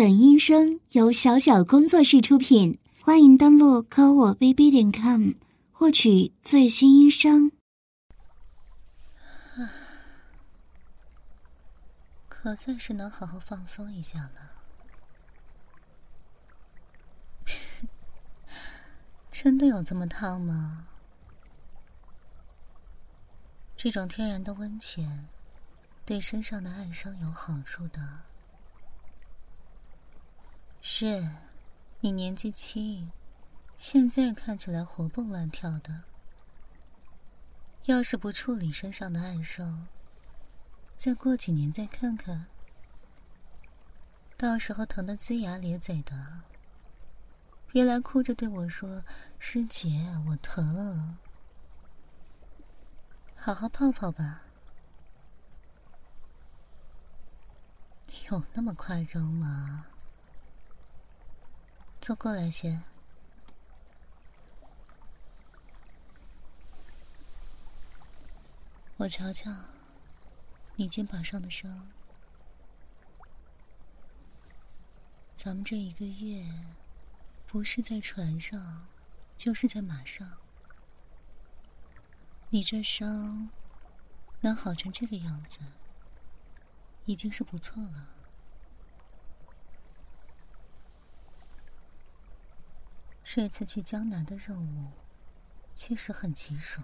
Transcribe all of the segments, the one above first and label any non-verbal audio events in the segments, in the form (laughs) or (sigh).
本音声由小小工作室出品，欢迎登录科我 bb 点 com 获取最新音声。可算是能好好放松一下了。(laughs) 真的有这么烫吗？这种天然的温泉对身上的暗伤有好处的。是，你年纪轻，现在看起来活蹦乱跳的。要是不处理身上的暗伤，再过几年再看看，到时候疼得龇牙咧嘴的，别来哭着对我说：“师姐，我疼。”好好泡泡吧，有那么夸张吗？坐过来先。我瞧瞧，你肩膀上的伤。咱们这一个月，不是在船上，就是在马上。你这伤能好成这个样子，已经是不错了。这次去江南的任务确实很棘手，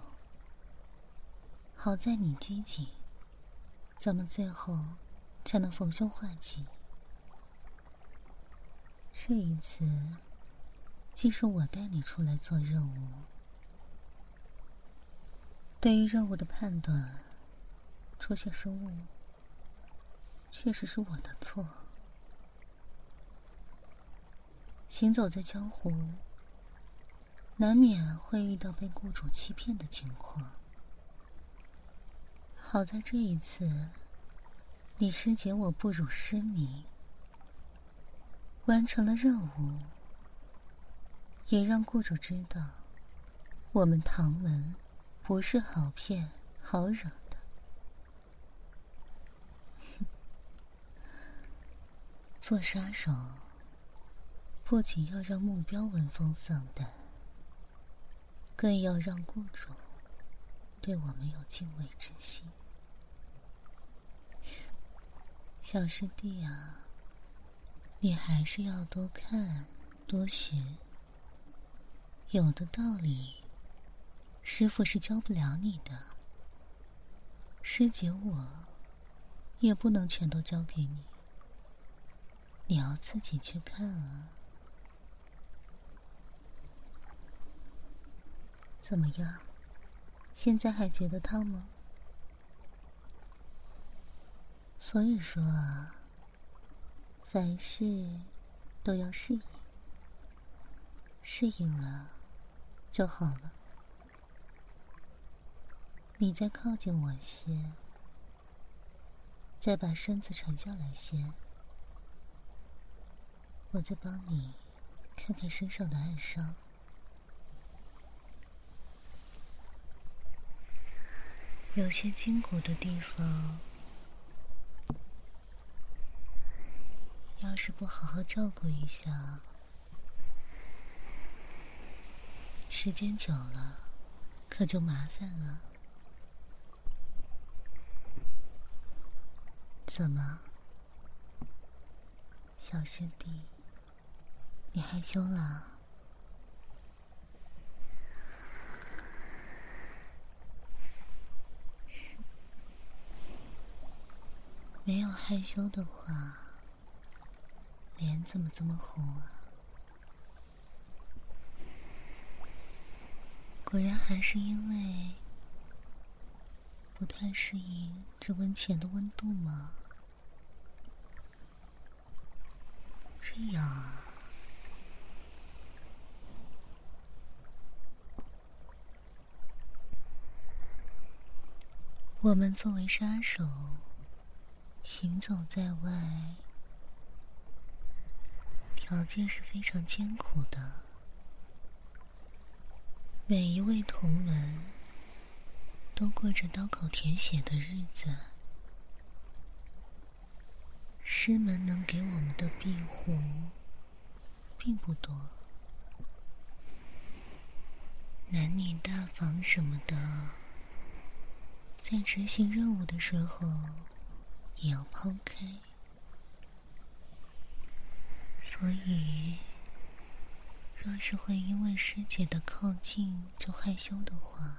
好在你积极，咱们最后才能逢凶化吉。这一次，既是我带你出来做任务，对于任务的判断出现失误，确实是我的错。行走在江湖。难免会遇到被雇主欺骗的情况。好在这一次，你师姐我不辱师名，完成了任务，也让雇主知道，我们唐门不是好骗好惹的。(laughs) 做杀手，不仅要让目标闻风丧胆。更要让雇主对我们有敬畏之心，小师弟啊，你还是要多看多学。有的道理，师傅是教不了你的，师姐我也不能全都教给你，你要自己去看啊。怎么样？现在还觉得烫吗？所以说啊，凡事都要适应，适应了就好了。你再靠近我些，再把身子沉下来些，我再帮你看看身上的暗伤。有些筋骨的地方，要是不好好照顾一下，时间久了可就麻烦了。怎么，小师弟，你害羞了？没有害羞的话，脸怎么这么红啊？果然还是因为不太适应这温泉的温度吗？这样啊。我们作为杀手。行走在外，条件是非常艰苦的。每一位同门都过着刀口舔血的日子，师门能给我们的庇护并不多，男女大防什么的，在执行任务的时候也要抛开。所以，若是会因为师姐的靠近就害羞的话，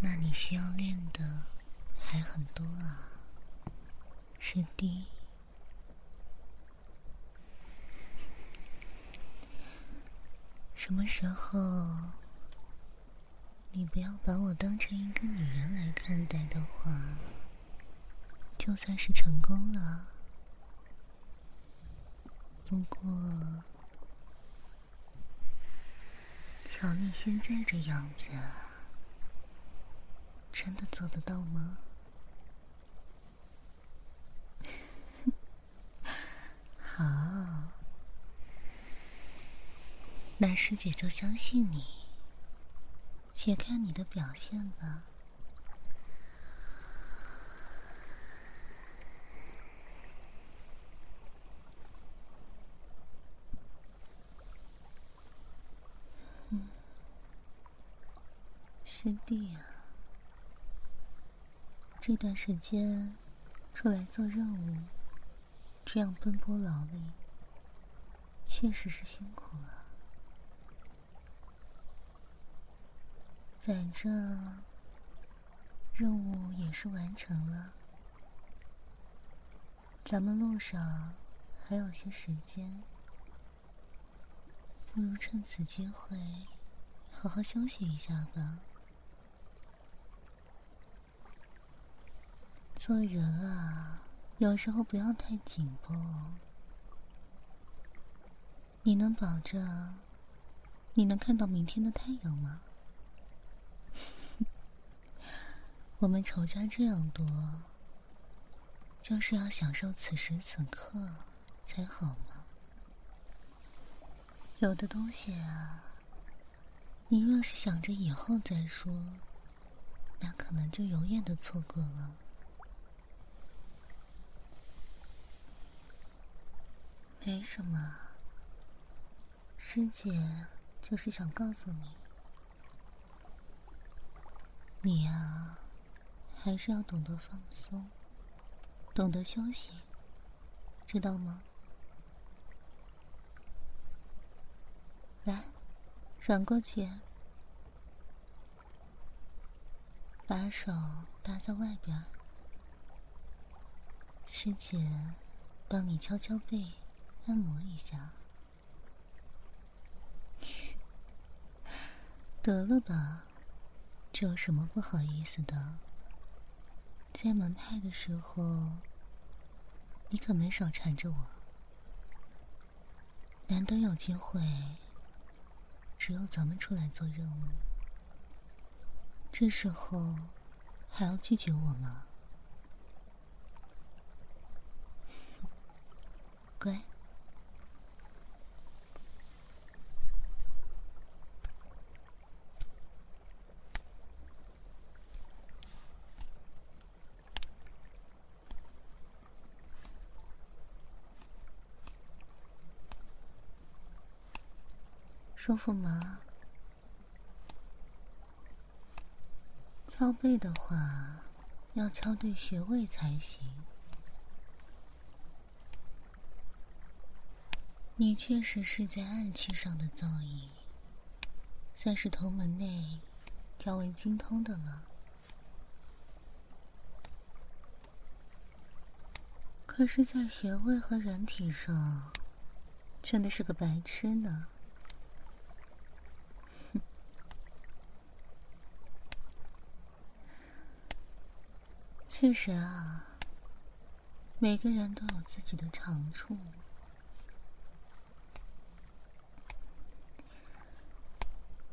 那你需要练的还很多啊，师弟。什么时候你不要把我当成一个女人来看待的话，就算是成功了。不过，瞧你现在这样子，真的做得到吗？(laughs) 好，那师姐就相信你，且看你的表现吧。师弟啊，这段时间出来做任务，这样奔波劳力，确实是辛苦了。反正任务也是完成了，咱们路上还有些时间，不如趁此机会好好休息一下吧。做人啊，有时候不要太紧绷。你能保证你能看到明天的太阳吗？我们仇家这样多，就是要享受此时此刻才好吗？有的东西啊，你若是想着以后再说，那可能就永远的错过了。没什么，师姐就是想告诉你，你呀，还是要懂得放松，懂得休息，知道吗？来，转过去，把手搭在外边，师姐帮你敲敲背。按摩一下，得了吧，这有什么不好意思的？在门派的时候，你可没少缠着我。难得有机会，只有咱们出来做任务，这时候还要拒绝我吗？(laughs) 乖。舒服吗？敲背的话，要敲对穴位才行。你确实是在暗器上的造诣，算是同门内较为精通的了。可是，在穴位和人体上，真的是个白痴呢。确实啊，每个人都有自己的长处。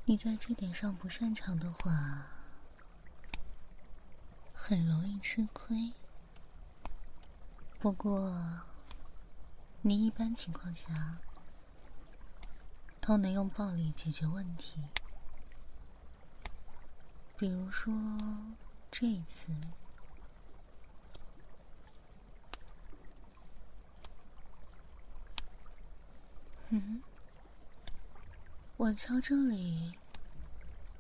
你在这点上不擅长的话，很容易吃亏。不过，你一般情况下都能用暴力解决问题，比如说这一次。嗯，我敲这里，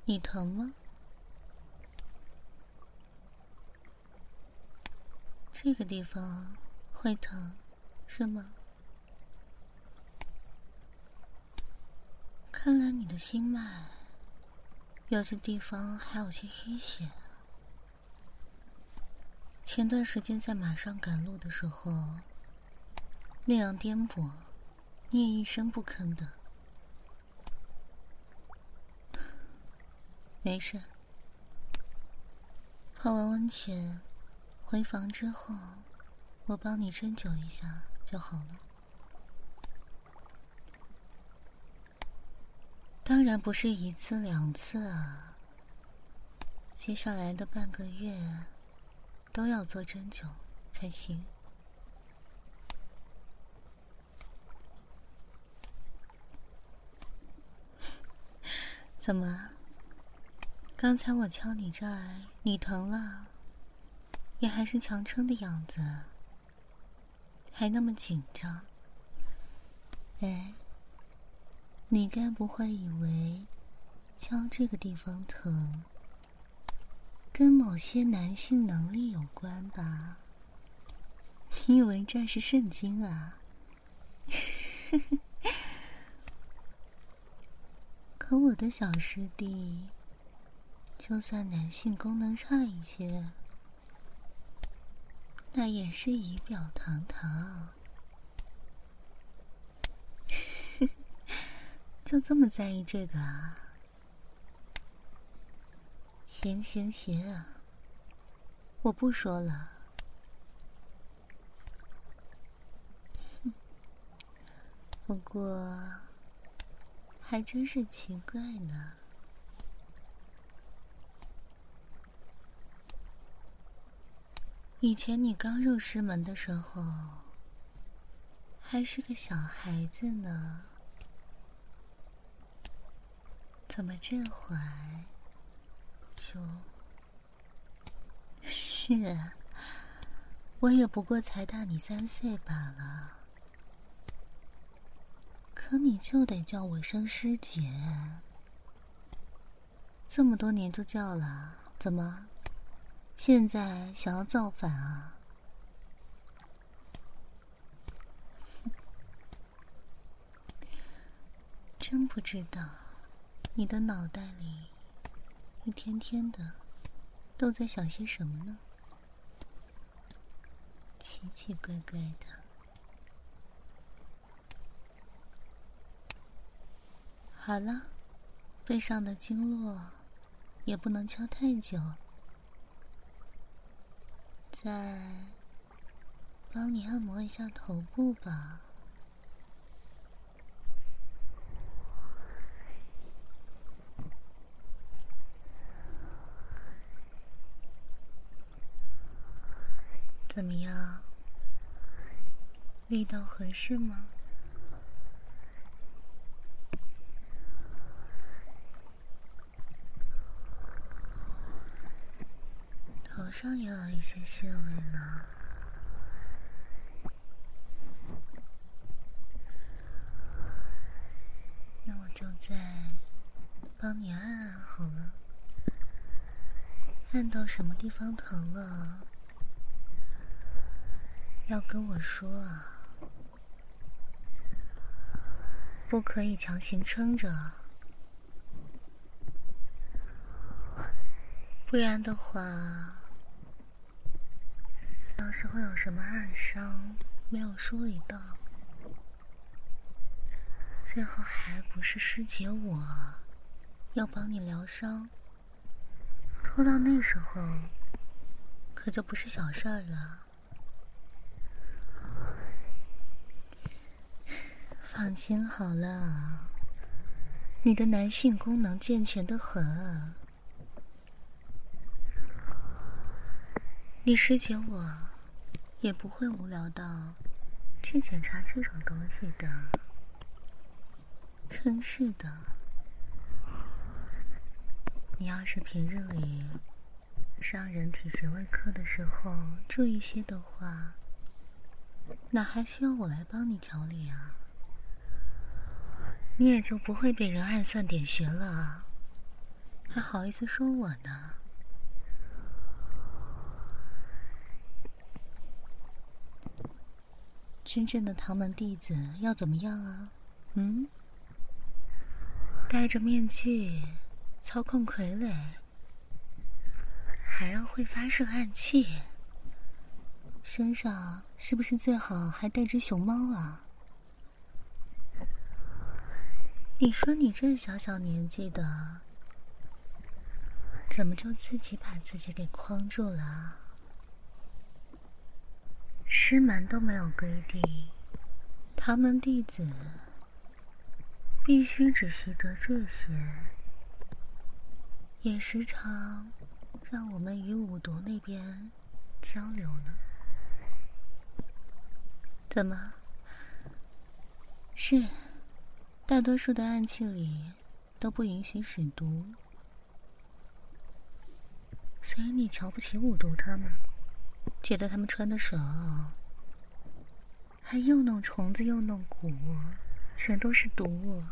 你疼吗？这个地方会疼，是吗？看来你的心脉有些地方还有些淤血。前段时间在马上赶路的时候，那样颠簸，你也一声不吭的。没事，泡完温泉。回房之后，我帮你针灸一下就好了。当然不是一次两次啊。接下来的半个月都要做针灸才行。怎么？刚才我敲你这儿，你疼了？也还是强撑的样子，还那么紧张。哎，你该不会以为敲这个地方疼，跟某些男性能力有关吧？(laughs) 你以为这是圣经啊？呵 (laughs) 呵可我的小师弟，就算男性功能差一些。那也是仪表堂堂，(laughs) 就这么在意这个啊？行行行，我不说了。(laughs) 不过，还真是奇怪呢。以前你刚入师门的时候，还是个小孩子呢，怎么这会就…… (laughs) 是，我也不过才大你三岁罢了，可你就得叫我声师姐，这么多年就叫了，怎么？现在想要造反啊？(laughs) 真不知道，你的脑袋里一天天的都在想些什么呢？奇奇怪怪的。好了，背上的经络也不能敲太久。再帮你按摩一下头部吧。怎么样？力道合适吗？上也有一些穴位呢，那我就再帮你按按好了。按到什么地方疼了，要跟我说啊，不可以强行撑着，不然的话。要是会有什么暗伤没有梳理到，最后还不是师姐我要帮你疗伤，拖到那时候可就不是小事儿了。放心好了，你的男性功能健全的很，你师姐我。也不会无聊到去检查这种东西的。真是的，你要是平日里上人体穴位课的时候注意些的话，哪还需要我来帮你调理啊？你也就不会被人暗算点穴了，还好意思说我呢？真正的唐门弟子要怎么样啊？嗯？戴着面具，操控傀儡，还要会发射暗器，身上是不是最好还带只熊猫啊？你说你这小小年纪的，怎么就自己把自己给框住了？师门都没有规定，唐门弟子必须只习得这些，也时常让我们与五毒那边交流呢。怎么？是，大多数的暗器里都不允许使毒，所以你瞧不起五毒他们？觉得他们穿的少，还又弄虫子又弄蛊，全都是毒。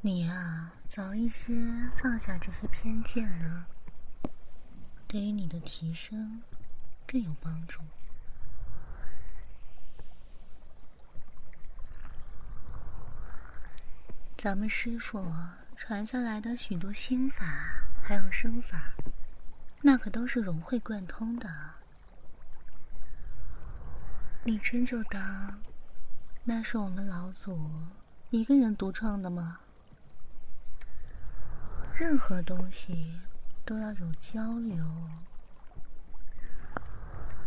你啊，早一些放下这些偏见呢，对于你的提升更有帮助。咱们师傅传下来的许多心法，还有身法。那可都是融会贯通的，你真就当那是我们老祖一个人独创的吗？任何东西都要有交流，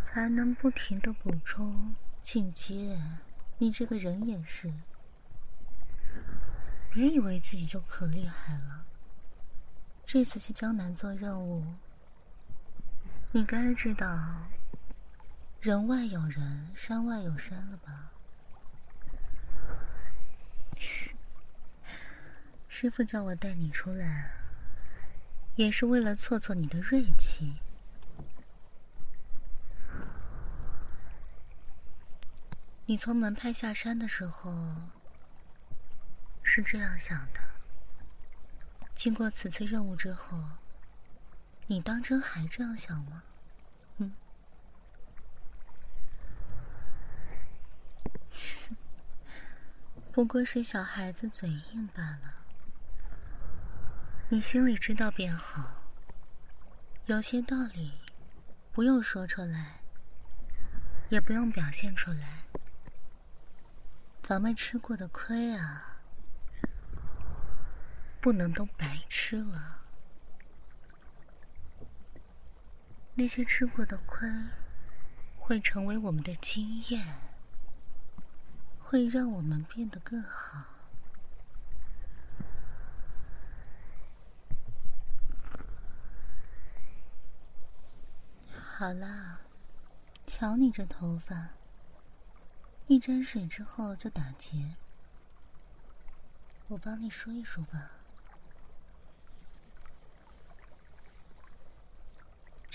才能不停的补充进阶。你这个人也是，别以为自己就可厉害了。这次去江南做任务。你该知道，人外有人，山外有山了吧？师傅叫我带你出来，也是为了挫挫你的锐气。你从门派下山的时候是这样想的，经过此次任务之后。你当真还这样想吗？嗯，(laughs) 不过是小孩子嘴硬罢了。你心里知道便好。有些道理不用说出来，也不用表现出来。咱们吃过的亏啊，不能都白吃了。那些吃过的亏，会成为我们的经验，会让我们变得更好。好了，瞧你这头发，一沾水之后就打结，我帮你梳一梳吧。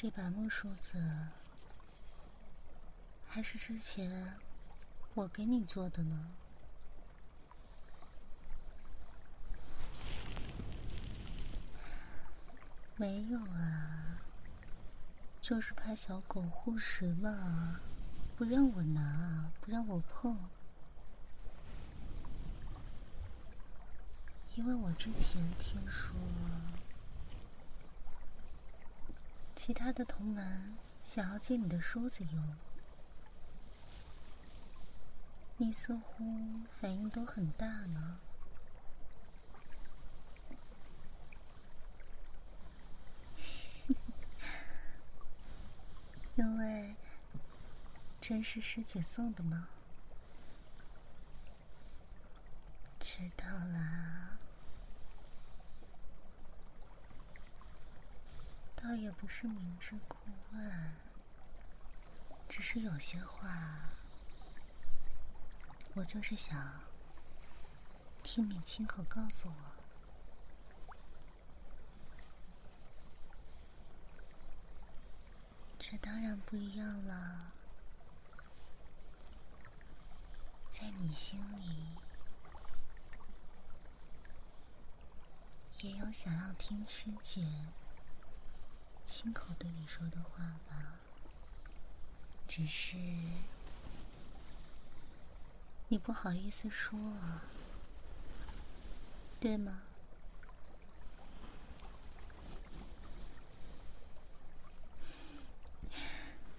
这把木梳子还是之前我给你做的呢？没有啊，就是怕小狗护食嘛，不让我拿，不让我碰，因为我之前听说。其他的同门想要借你的梳子用，你似乎反应都很大呢。(laughs) 因为真是师姐送的吗？知道了。倒也不是明知故问只是有些话我就是想听你亲口告诉我。这当然不一样了在你心里也有想要听师姐亲口对你说的话吧？只是你不好意思说，对吗？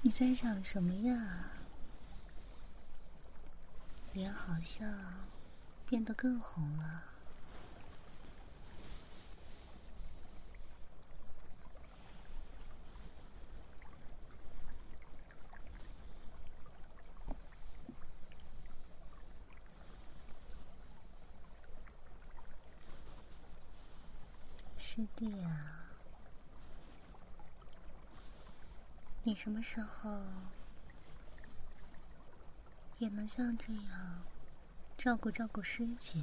你在想什么呀？脸好像变得更红了。师弟啊。你什么时候也能像这样照顾照顾师姐，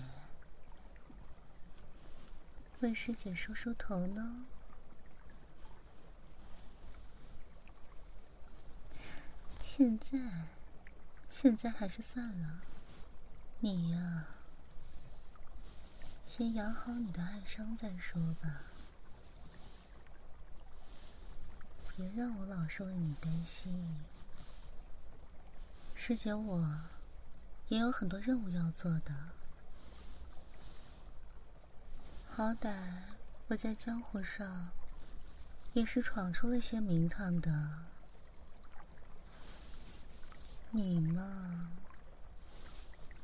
为师姐梳梳头呢？现在，现在还是算了。你呀，先养好你的爱伤再说吧。别让我老是为你担心，师姐，我也有很多任务要做的。好歹我在江湖上也是闯出了些名堂的，你嘛，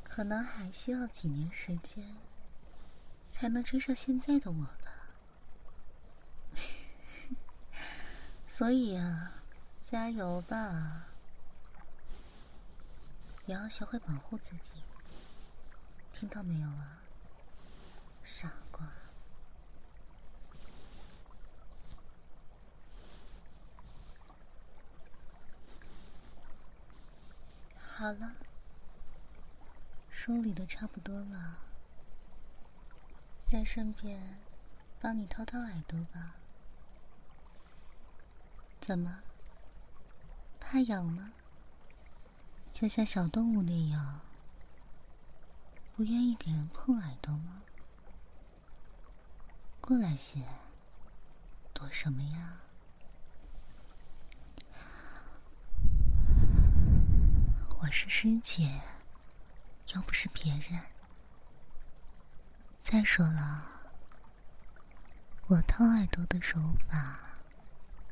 可能还需要几年时间才能追上现在的我了。(laughs) 所以啊，加油吧！也要学会保护自己，听到没有啊，傻瓜！好了，梳理的差不多了，再顺便帮你掏掏耳朵吧。怎么？怕痒吗？就像小动物那样，不愿意给人碰耳朵吗？过来些，躲什么呀？我是师姐，又不是别人。再说了，我掏耳朵的手法。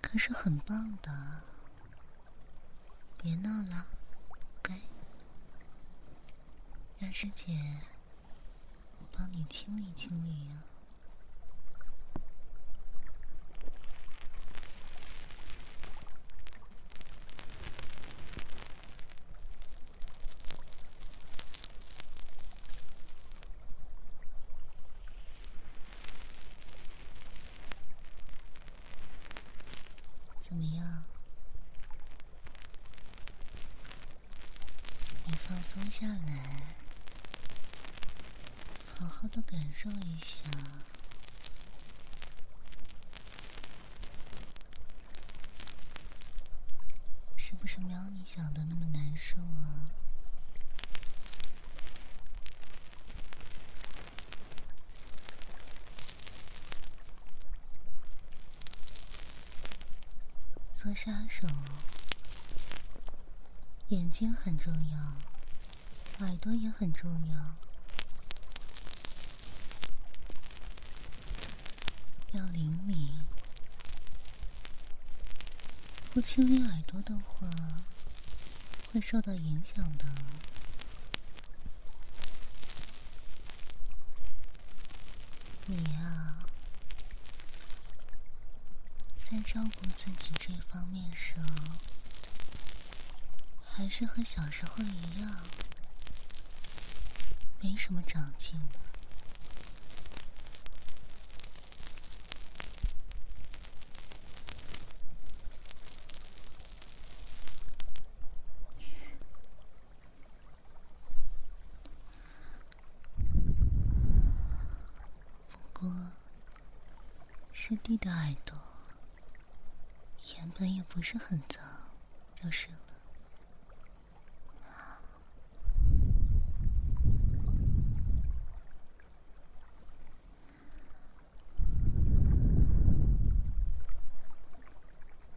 可是很棒的，别闹了，乖，让师姐帮你清理清理呀么样？你放松下来，好好的感受一下，是不是没有你想的那么难受啊？做杀手，眼睛很重要，耳朵也很重要。要灵敏，不清理耳朵的话，会受到影响的。你呀。在照顾自己这方面上，还是和小时候一样，没什么长进。不过，师弟的耳朵。原本也不是很脏，就是。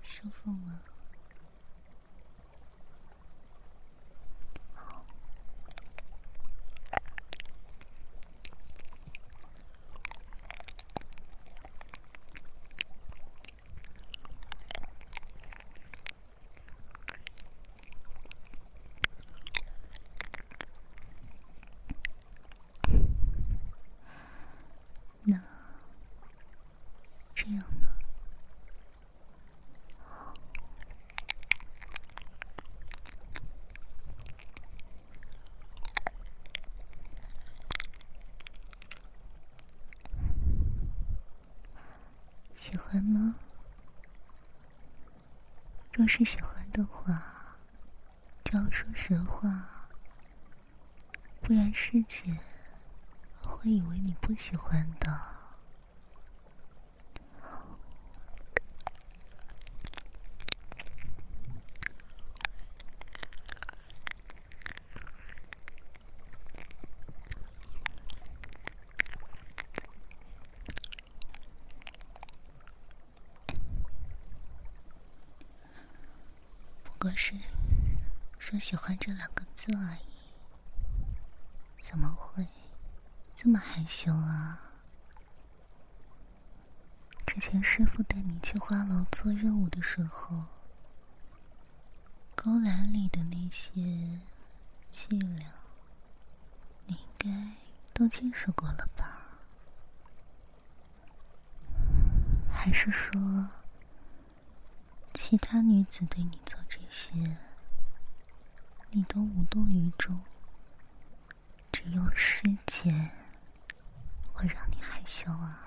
舒服吗？喜欢吗？若是喜欢的话，就要说实话，不然师姐会以为你不喜欢的。不过是说喜欢这两个字而已，怎么会这么害羞啊？之前师傅带你去花楼做任务的时候，勾栏里的那些伎俩，你应该都见识过了吧？还是说？其他女子对你做这些，你都无动于衷，只有师姐会让你害羞啊。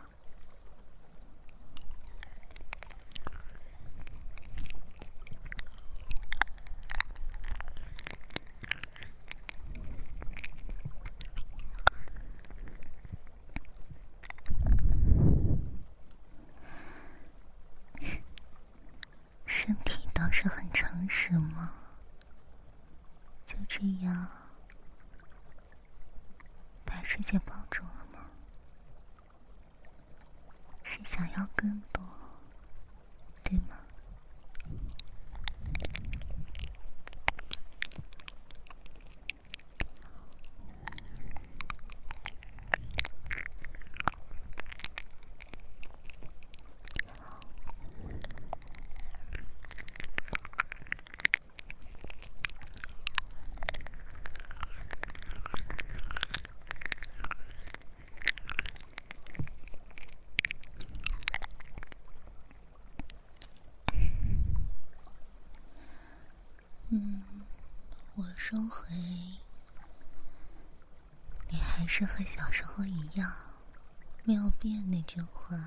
是很诚实吗？就这样，把世界抱住了吗？是想要更多，对吗？嗯，我收回。你还是和小时候一样，没有变那句话。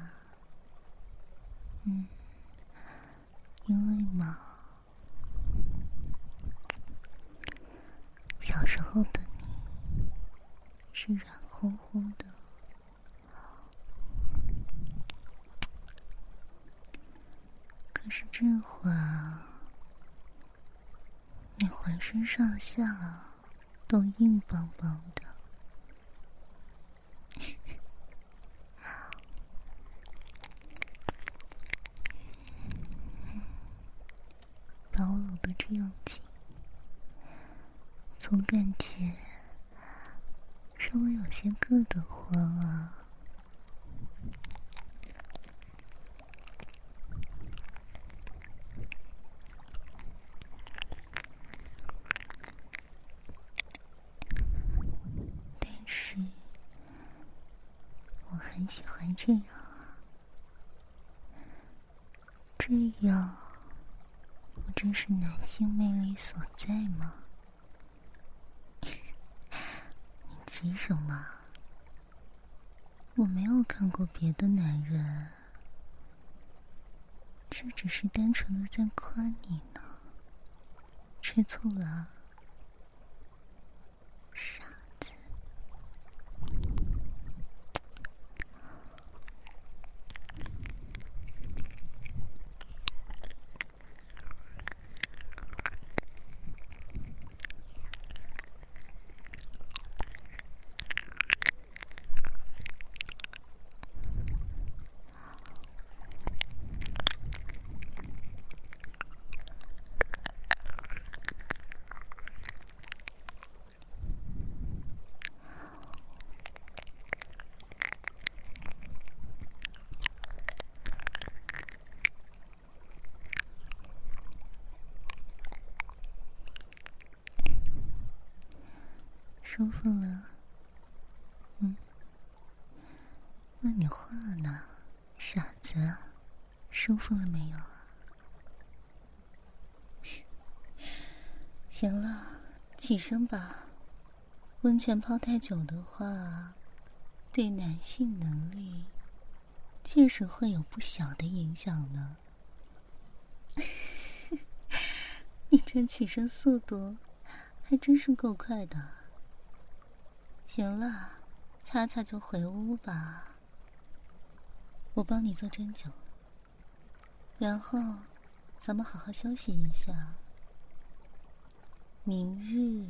嗯，因为嘛，小时候的你是软乎乎的，可是这会儿。浑身上下都硬邦邦的，把我搂得这样紧，总感觉稍微有些硌得慌啊。喜欢这样啊，这样不正是男性魅力所在吗？你急什么？我没有看过别的男人，这只是单纯的在夸你呢，吃醋了？傻。舒服了。嗯，问你话呢，傻子，舒服了没有？(laughs) 行了，起身吧。温泉泡太久的话，对男性能力确实会有不小的影响呢。(laughs) 你这起身速度还真是够快的。行了，擦擦就回屋吧。我帮你做针灸，然后咱们好好休息一下。明日，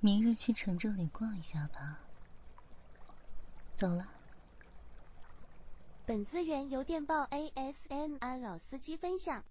明日去城镇里逛一下吧。走了。本资源由电报 ASMR 老司机分享。